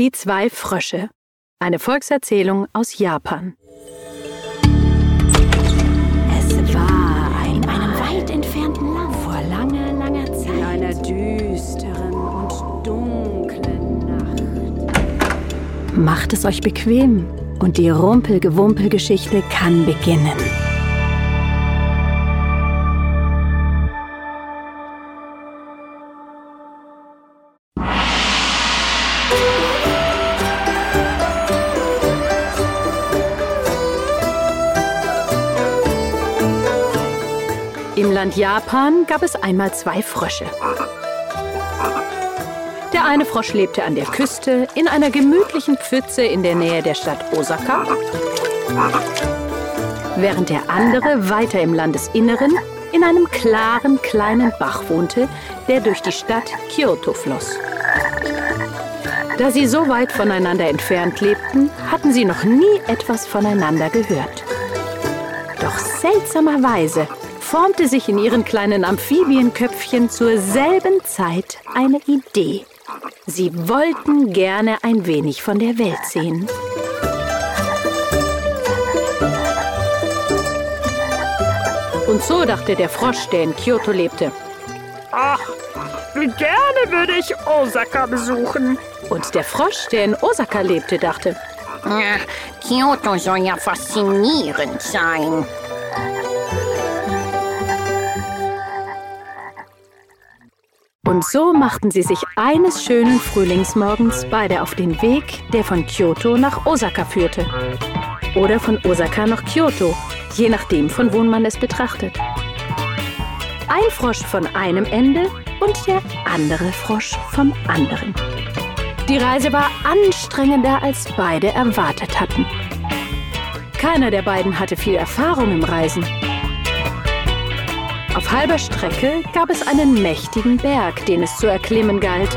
Die zwei Frösche. Eine Volkserzählung aus Japan. Es war in einem weit entfernten Land vor langer, langer Zeit. In einer düsteren und dunklen Nacht. Macht es euch bequem und die Rumpelgewumpelgeschichte kann beginnen. Im Land Japan gab es einmal zwei Frösche. Der eine Frosch lebte an der Küste in einer gemütlichen Pfütze in der Nähe der Stadt Osaka, während der andere weiter im Landesinneren in einem klaren kleinen Bach wohnte, der durch die Stadt Kyoto floss. Da sie so weit voneinander entfernt lebten, hatten sie noch nie etwas voneinander gehört. Doch seltsamerweise formte sich in ihren kleinen Amphibienköpfchen zur selben Zeit eine Idee. Sie wollten gerne ein wenig von der Welt sehen. Und so dachte der Frosch, der in Kyoto lebte. Ach, wie gerne würde ich Osaka besuchen. Und der Frosch, der in Osaka lebte, dachte. Ja, Kyoto soll ja faszinierend sein. Und so machten sie sich eines schönen Frühlingsmorgens beide auf den Weg, der von Kyoto nach Osaka führte. Oder von Osaka nach Kyoto, je nachdem, von wo man es betrachtet. Ein Frosch von einem Ende und der andere Frosch vom anderen. Die Reise war anstrengender, als beide erwartet hatten. Keiner der beiden hatte viel Erfahrung im Reisen. Auf halber Strecke gab es einen mächtigen Berg, den es zu erklimmen galt.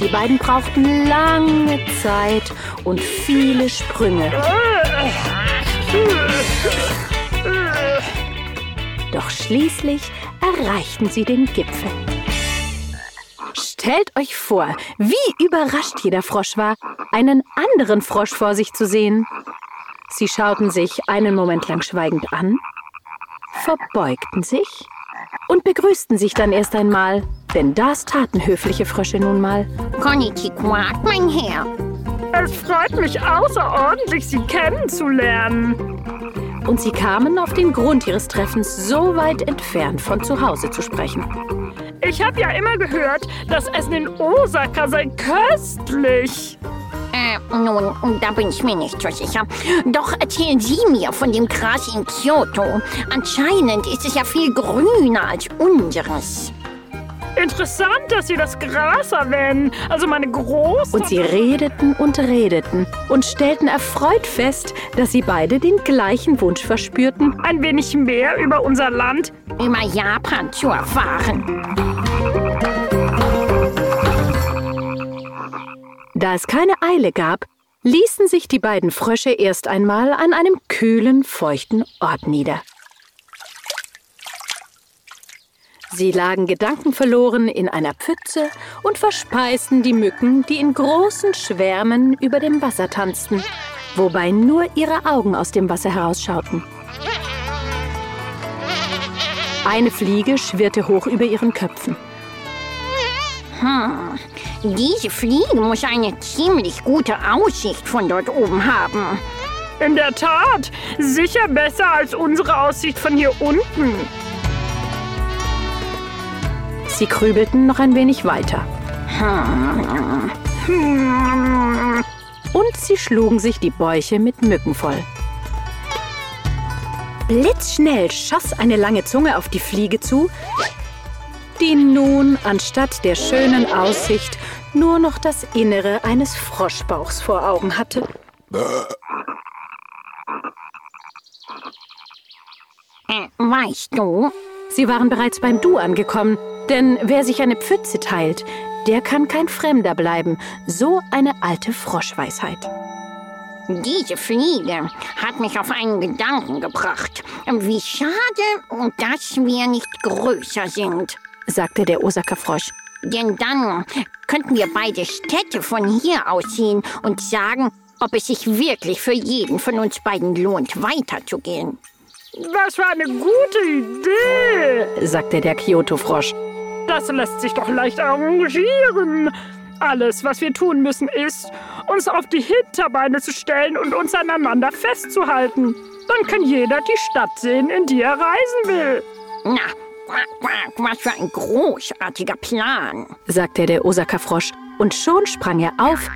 Die beiden brauchten lange Zeit und viele Sprünge. Doch schließlich erreichten sie den Gipfel. Stellt euch vor, wie überrascht jeder Frosch war, einen anderen Frosch vor sich zu sehen. Sie schauten sich einen Moment lang schweigend an, verbeugten sich und begrüßten sich dann erst einmal, denn das taten höfliche Frösche nun mal. Konnichiwa, mein Herr. Es freut mich außerordentlich, Sie kennenzulernen. Und sie kamen auf den Grund ihres Treffens so weit entfernt von zu Hause zu sprechen. Ich habe ja immer gehört, das Essen in Osaka sei köstlich. Äh, nun, da bin ich mir nicht so sicher. Doch erzählen Sie mir von dem Gras in Kyoto. Anscheinend ist es ja viel grüner als unseres. Interessant, dass Sie das Gras erwähnen. Also meine große... Und sie redeten und redeten und stellten erfreut fest, dass sie beide den gleichen Wunsch verspürten. ein wenig mehr über unser Land. Über Japan zu erfahren. Da es keine Eile gab, ließen sich die beiden Frösche erst einmal an einem kühlen, feuchten Ort nieder. Sie lagen gedankenverloren in einer Pfütze und verspeisten die Mücken, die in großen Schwärmen über dem Wasser tanzten, wobei nur ihre Augen aus dem Wasser herausschauten. Eine Fliege schwirrte hoch über ihren Köpfen. Hm. Diese Fliege muss eine ziemlich gute Aussicht von dort oben haben. In der Tat, sicher besser als unsere Aussicht von hier unten. Sie krübelten noch ein wenig weiter. Und sie schlugen sich die Bäuche mit Mücken voll. Blitzschnell schoss eine lange Zunge auf die Fliege zu, die nun anstatt der schönen Aussicht nur noch das Innere eines Froschbauchs vor Augen hatte. Äh, weißt du, Sie waren bereits beim Du angekommen, denn wer sich eine Pfütze teilt, der kann kein Fremder bleiben. So eine alte Froschweisheit. diese Fliege hat mich auf einen Gedanken gebracht. Wie schade, dass wir nicht größer sind. Sagte der Osaka-Frosch. Denn dann könnten wir beide Städte von hier aus sehen und sagen, ob es sich wirklich für jeden von uns beiden lohnt, weiterzugehen. Das war eine gute Idee, sagte der Kyoto-Frosch. Das lässt sich doch leicht arrangieren. Alles, was wir tun müssen, ist, uns auf die Hinterbeine zu stellen und uns aneinander festzuhalten. Dann kann jeder die Stadt sehen, in die er reisen will. Na, was für ein großartiger Plan, sagte der Osaka-Frosch. Und schon sprang er auf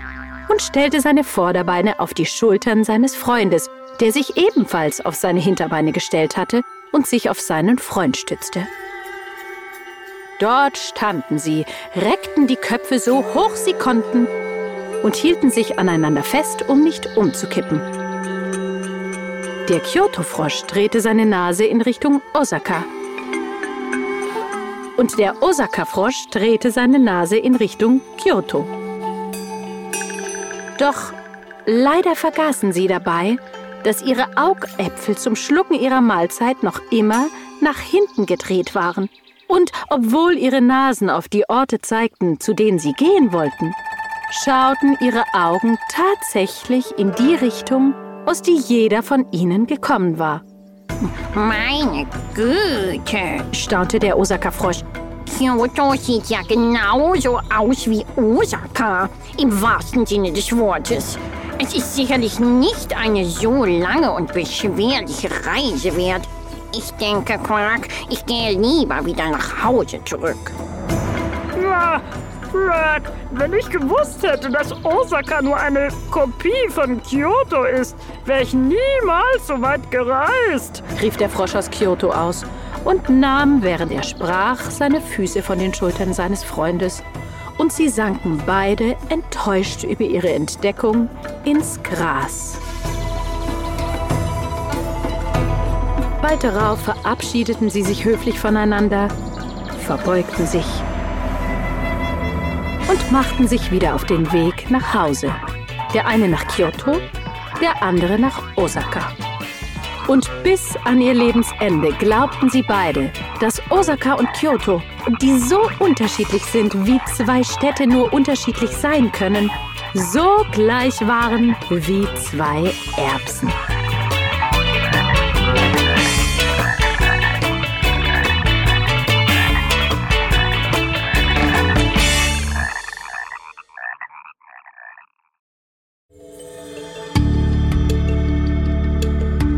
und stellte seine Vorderbeine auf die Schultern seines Freundes, der sich ebenfalls auf seine Hinterbeine gestellt hatte und sich auf seinen Freund stützte. Dort standen sie, reckten die Köpfe so hoch sie konnten und hielten sich aneinander fest, um nicht umzukippen. Der Kyoto-Frosch drehte seine Nase in Richtung Osaka. Und der Osaka-Frosch drehte seine Nase in Richtung Kyoto. Doch leider vergaßen sie dabei, dass ihre Augäpfel zum Schlucken ihrer Mahlzeit noch immer nach hinten gedreht waren. Und obwohl ihre Nasen auf die Orte zeigten, zu denen sie gehen wollten, schauten ihre Augen tatsächlich in die Richtung, aus die jeder von ihnen gekommen war. Meine Güte, staunte der Osaka-Frosch. Kyoto sieht ja genauso aus wie Osaka, im wahrsten Sinne des Wortes. Es ist sicherlich nicht eine so lange und beschwerliche Reise wert. Ich denke, Quark, ich gehe lieber wieder nach Hause zurück. Ja, Quark, wenn ich gewusst hätte, dass Osaka nur eine Kopie von Kyoto ist, wäre ich niemals so weit gereist, rief der Frosch aus Kyoto aus und nahm, während er sprach, seine Füße von den Schultern seines Freundes und sie sanken beide, enttäuscht über ihre Entdeckung, ins Gras. Bald darauf verabschiedeten sie sich höflich voneinander, verbeugten sich und machten sich wieder auf den Weg nach Hause. Der eine nach Kyoto, der andere nach Osaka. Und bis an ihr Lebensende glaubten sie beide, dass Osaka und Kyoto, die so unterschiedlich sind, wie zwei Städte nur unterschiedlich sein können, so gleich waren wie zwei Erbsen.